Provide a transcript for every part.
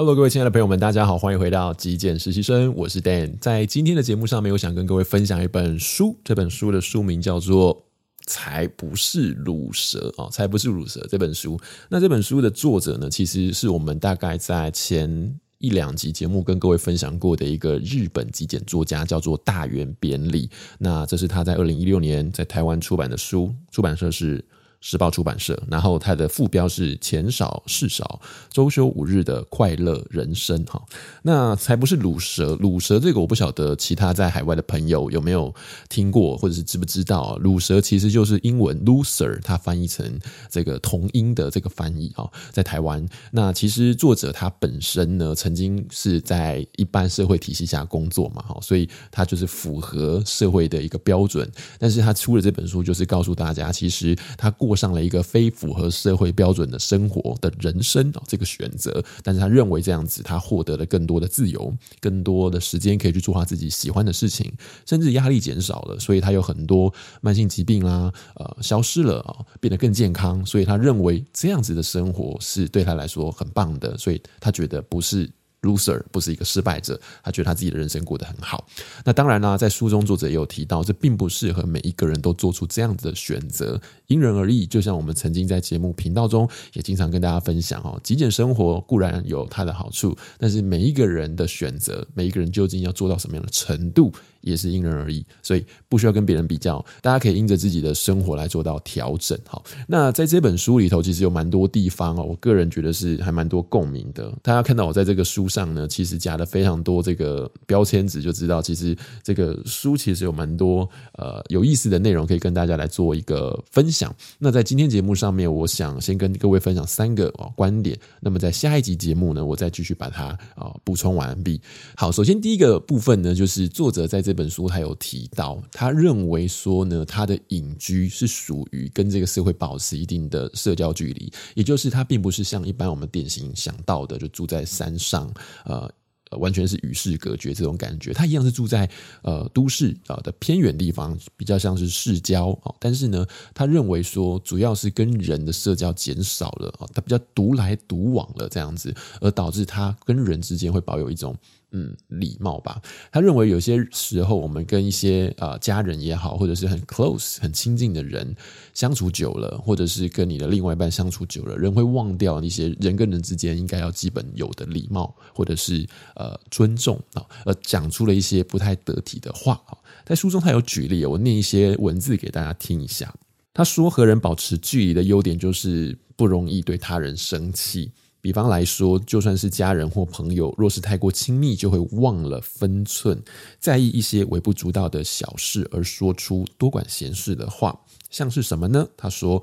Hello，各位亲爱的朋友们，大家好，欢迎回到极简实习生，我是 Dan。在今天的节目上面，我想跟各位分享一本书，这本书的书名叫做《才不是乳蛇》啊，才不是乳蛇这本书。那这本书的作者呢，其实是我们大概在前一两集节目跟各位分享过的一个日本极简作家，叫做大原扁理。那这是他在二零一六年在台湾出版的书，出版社是。时报出版社，然后它的副标是“钱少事少，周休五日的快乐人生”哈，那才不是鲁蛇。鲁蛇这个我不晓得其他在海外的朋友有没有听过，或者是知不知道？鲁蛇其实就是英文 loser，它翻译成这个同音的这个翻译哈，在台湾。那其实作者他本身呢，曾经是在一般社会体系下工作嘛哈，所以他就是符合社会的一个标准。但是他出了这本书，就是告诉大家，其实他过。过上了一个非符合社会标准的生活的人生啊，这个选择，但是他认为这样子，他获得了更多的自由，更多的时间可以去做他自己喜欢的事情，甚至压力减少了，所以他有很多慢性疾病啦，呃，消失了啊，变得更健康，所以他认为这样子的生活是对他来说很棒的，所以他觉得不是。Loser 不是一个失败者，他觉得他自己的人生过得很好。那当然啦，在书中作者也有提到，这并不适合每一个人都做出这样子的选择，因人而异。就像我们曾经在节目频道中也经常跟大家分享哦，极简生活固然有它的好处，但是每一个人的选择，每一个人究竟要做到什么样的程度，也是因人而异，所以不需要跟别人比较，大家可以因着自己的生活来做到调整。好，那在这本书里头，其实有蛮多地方哦，我个人觉得是还蛮多共鸣的。大家看到我在这个书上呢，其实加了非常多这个标签纸，就知道其实这个书其实有蛮多呃有意思的内容可以跟大家来做一个分享。那在今天节目上面，我想先跟各位分享三个哦观点。那么在下一集节目呢，我再继续把它啊补充完毕。好，首先第一个部分呢，就是作者在这。这本书他有提到，他认为说呢，他的隐居是属于跟这个社会保持一定的社交距离，也就是他并不是像一般我们典型想到的，就住在山上，呃，完全是与世隔绝这种感觉。他一样是住在呃都市啊的偏远地方，比较像是市郊啊。但是呢，他认为说，主要是跟人的社交减少了啊，他比较独来独往了这样子，而导致他跟人之间会保有一种。嗯，礼貌吧。他认为有些时候，我们跟一些啊家人也好，或者是很 close、很亲近的人相处久了，或者是跟你的另外一半相处久了，人会忘掉一些人跟人之间应该要基本有的礼貌，或者是呃尊重啊，而讲出了一些不太得体的话啊。在书中他有举例，我念一些文字给大家听一下。他说，和人保持距离的优点就是不容易对他人生气。比方来说，就算是家人或朋友，若是太过亲密，就会忘了分寸，在意一些微不足道的小事，而说出多管闲事的话，像是什么呢？他说：“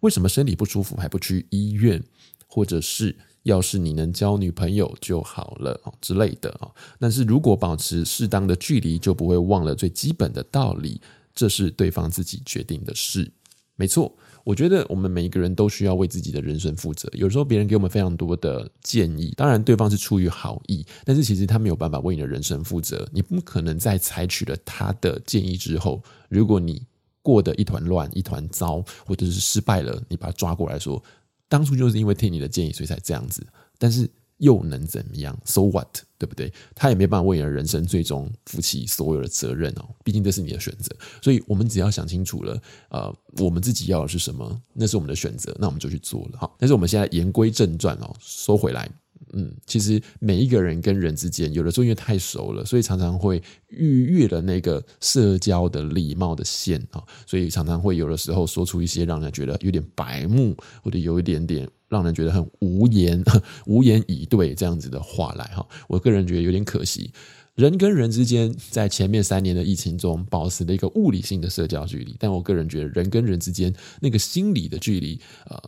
为什么身体不舒服还不去医院？”或者是“要是你能交女朋友就好了”之类的啊。但是如果保持适当的距离，就不会忘了最基本的道理，这是对方自己决定的事。没错。我觉得我们每一个人都需要为自己的人生负责。有时候别人给我们非常多的建议，当然对方是出于好意，但是其实他没有办法为你的人生负责。你不可能在采取了他的建议之后，如果你过得一团乱、一团糟，或者是失败了，你把他抓过来说，当初就是因为听你的建议，所以才这样子。但是。又能怎么样？So what？对不对？他也没办法为你的人生最终负起所有的责任哦。毕竟这是你的选择，所以我们只要想清楚了，呃，我们自己要的是什么，那是我们的选择，那我们就去做了。好，但是我们现在言归正传哦，说回来。嗯，其实每一个人跟人之间，有的时候因为太熟了，所以常常会逾越了那个社交的礼貌的线啊，所以常常会有的时候说出一些让人觉得有点白目，或者有一点点让人觉得很无言、无言以对这样子的话来哈。我个人觉得有点可惜，人跟人之间在前面三年的疫情中保持了一个物理性的社交距离，但我个人觉得人跟人之间那个心理的距离，呃。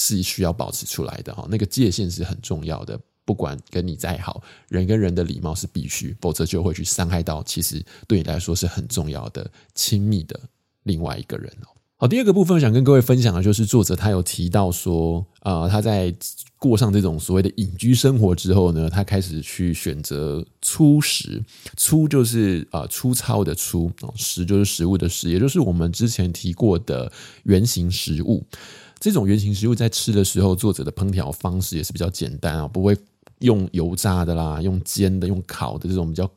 是需要保持出来的哈，那个界限是很重要的。不管跟你再好，人跟人的礼貌是必须，否则就会去伤害到其实对你来说是很重要的亲密的另外一个人哦。好，第二个部分想跟各位分享的就是作者他有提到说，啊，他在过上这种所谓的隐居生活之后呢，他开始去选择粗食，粗就是啊粗糙的粗，食就是食物的食，也就是我们之前提过的原型食物。这种原型食物在吃的时候，作者的烹调方式也是比较简单啊，不会用油炸的啦，用煎的，用烤的这种比较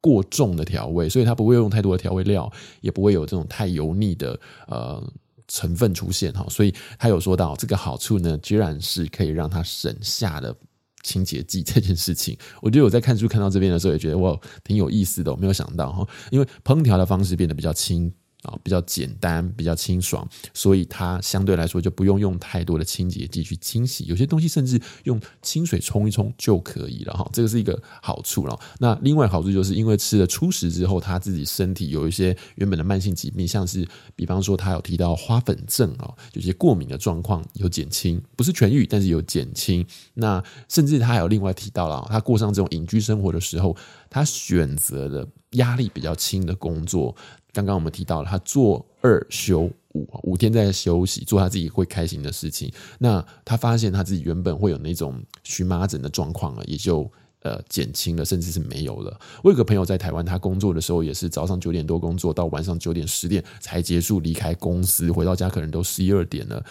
过重的调味，所以它不会用太多的调味料，也不会有这种太油腻的呃成分出现哈。所以他有说到这个好处呢，居然是可以让它省下的。清洁剂这件事情，我觉得我在看书看到这边的时候，也觉得哇，挺有意思的。我没有想到哈，因为烹调的方式变得比较轻。啊，比较简单，比较清爽，所以它相对来说就不用用太多的清洁剂去清洗，有些东西甚至用清水冲一冲就可以了哈，这个是一个好处了。那另外好处就是因为吃了初食之后，他自己身体有一些原本的慢性疾病，像是比方说他有提到花粉症啊，有些过敏的状况有减轻，不是痊愈，但是有减轻。那甚至他还有另外提到了，他过上这种隐居生活的时候，他选择了压力比较轻的工作。刚刚我们提到了，他做二休五，五天在休息，做他自己会开心的事情。那他发现他自己原本会有那种荨麻疹的状况了，也就呃减轻了，甚至是没有了。我有个朋友在台湾，他工作的时候也是早上九点多工作，到晚上九点十点才结束离开公司，回到家可能都十一二点了。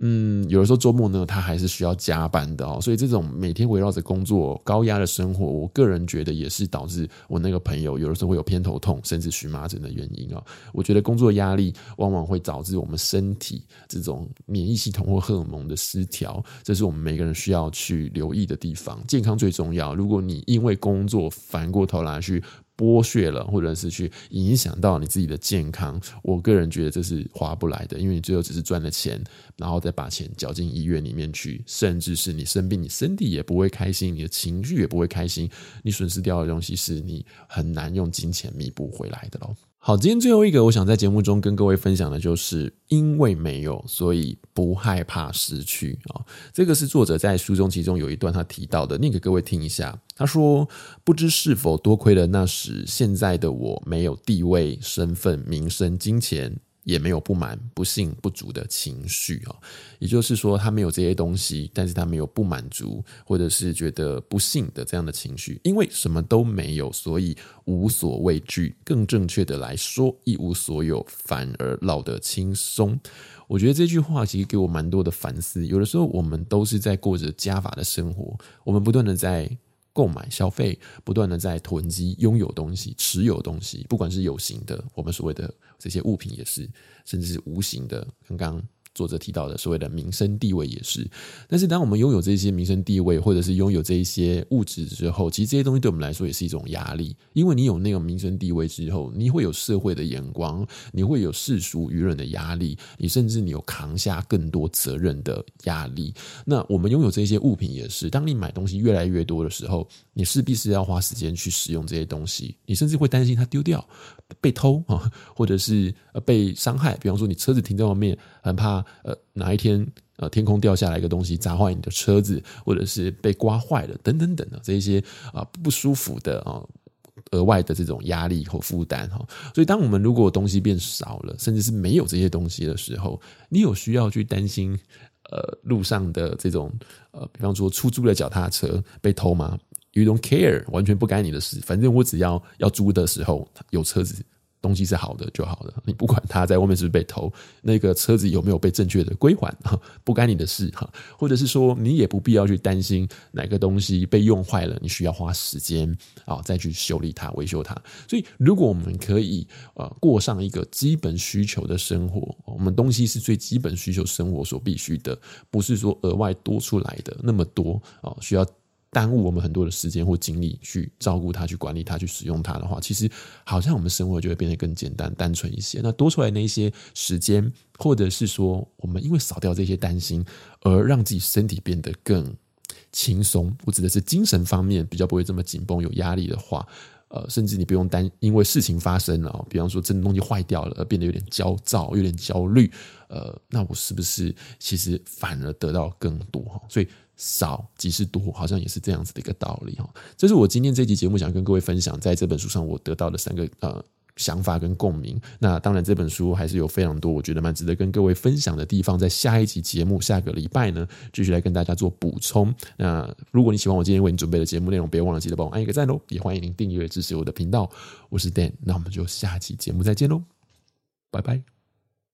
嗯，有的时候周末呢，他还是需要加班的哦，所以这种每天围绕着工作、高压的生活，我个人觉得也是导致我那个朋友有的时候会有偏头痛，甚至荨麻疹的原因啊。我觉得工作压力往往会导致我们身体这种免疫系统或荷尔蒙的失调，这是我们每个人需要去留意的地方。健康最重要，如果你因为工作反过头来去。剥削了，或者是去影响到你自己的健康，我个人觉得这是划不来的，因为你最后只是赚了钱，然后再把钱缴进医院里面去，甚至是你生病，你身体也不会开心，你的情绪也不会开心，你损失掉的东西是你很难用金钱弥补回来的喽。好，今天最后一个，我想在节目中跟各位分享的就是，因为没有，所以不害怕失去啊。这个是作者在书中其中有一段他提到的，念给各位听一下。他说：“不知是否多亏了那时，现在的我没有地位、身份、名声、金钱。”也没有不满、不幸、不足的情绪啊，也就是说，他没有这些东西，但是他没有不满足或者是觉得不幸的这样的情绪，因为什么都没有，所以无所畏惧。更正确的来说，一无所有反而落得轻松。我觉得这句话其实给我蛮多的反思。有的时候，我们都是在过着加法的生活，我们不断的在。购买、消费，不断的在囤积、拥有东西、持有东西，不管是有形的，我们所谓的这些物品也是，甚至是无形的，刚刚。作者提到的所谓的名声地位也是，但是当我们拥有这些名声地位，或者是拥有这一些物质之后，其实这些东西对我们来说也是一种压力，因为你有那个名声地位之后，你会有社会的眼光，你会有世俗舆论的压力，你甚至你有扛下更多责任的压力。那我们拥有这些物品也是，当你买东西越来越多的时候，你势必是要花时间去使用这些东西，你甚至会担心它丢掉、被偷啊，或者是呃被伤害。比方说，你车子停在外面，很怕。呃，哪一天呃，天空掉下来一个东西砸坏你的车子，或者是被刮坏了，等等等的这一些啊不舒服的啊额外的这种压力和负担哈。所以，当我们如果东西变少了，甚至是没有这些东西的时候，你有需要去担心呃路上的这种呃，比方说出租的脚踏车被偷吗？You don't care，完全不干你的事，反正我只要要租的时候有车子。东西是好的就好了，你不管他在外面是不是被偷，那个车子有没有被正确的归还，不干你的事哈。或者是说，你也不必要去担心哪个东西被用坏了，你需要花时间啊再去修理它、维修它。所以，如果我们可以呃过上一个基本需求的生活，我们东西是最基本需求生活所必须的，不是说额外多出来的那么多啊需要。耽误我们很多的时间或精力去照顾它、去管理它、去使用它的话，其实好像我们生活就会变得更简单、单纯一些。那多出来那些时间，或者是说我们因为少掉这些担心，而让自己身体变得更轻松。我指的是精神方面比较不会这么紧绷、有压力的话，呃，甚至你不用担，因为事情发生了，比方说真的东西坏掉了，而变得有点焦躁、有点焦虑，呃，那我是不是其实反而得到更多？哈，所以。少即是多，好像也是这样子的一个道理哈。这是我今天这期节目想跟各位分享，在这本书上我得到的三个呃想法跟共鸣。那当然这本书还是有非常多我觉得蛮值得跟各位分享的地方，在下一集节目下个礼拜呢，继续来跟大家做补充。那如果你喜欢我今天为你准备的节目内容，别忘了记得帮我按一个赞哦，也欢迎您订阅支持我的频道。我是 Dan，那我们就下期节目再见喽，拜拜。